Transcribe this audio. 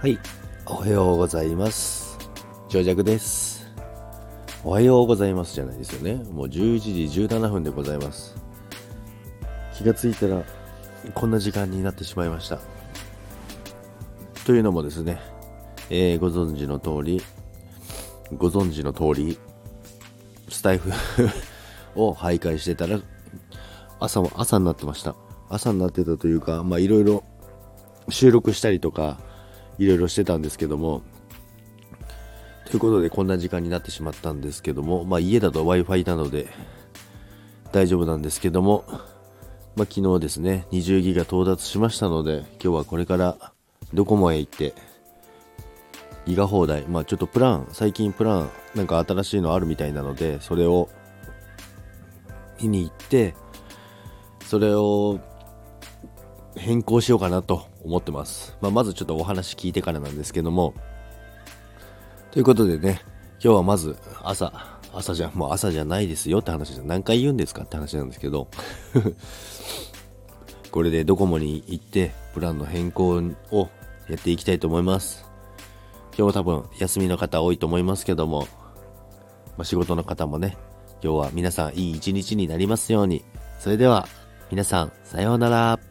はい。おはようございます。長尺です。おはようございますじゃないですよね。もう11時17分でございます。気がついたら、こんな時間になってしまいました。というのもですね、えーご存知の通り、ご存知の通り、スタイフ を徘徊してたら、朝も、朝になってました。朝になってたというか、まあいろいろ収録したりとか、いろいろしてたんですけども、ということでこんな時間になってしまったんですけども、まあ家だと Wi-Fi なので大丈夫なんですけども、まあ昨日ですね、20ギガ到達しましたので、今日はこれからドコモへ行って、ギガ放題、まあちょっとプラン、最近プランなんか新しいのあるみたいなので、それを見に行って、それを変更しようかなと思ってます。まあ、まずちょっとお話聞いてからなんですけども。ということでね、今日はまず朝、朝じゃ、もう朝じゃないですよって話じゃ、何回言うんですかって話なんですけど、これでドコモに行って、プランの変更をやっていきたいと思います。今日は多分休みの方多いと思いますけども、まあ、仕事の方もね、今日は皆さんいい一日になりますように。それでは、皆さん、さようなら。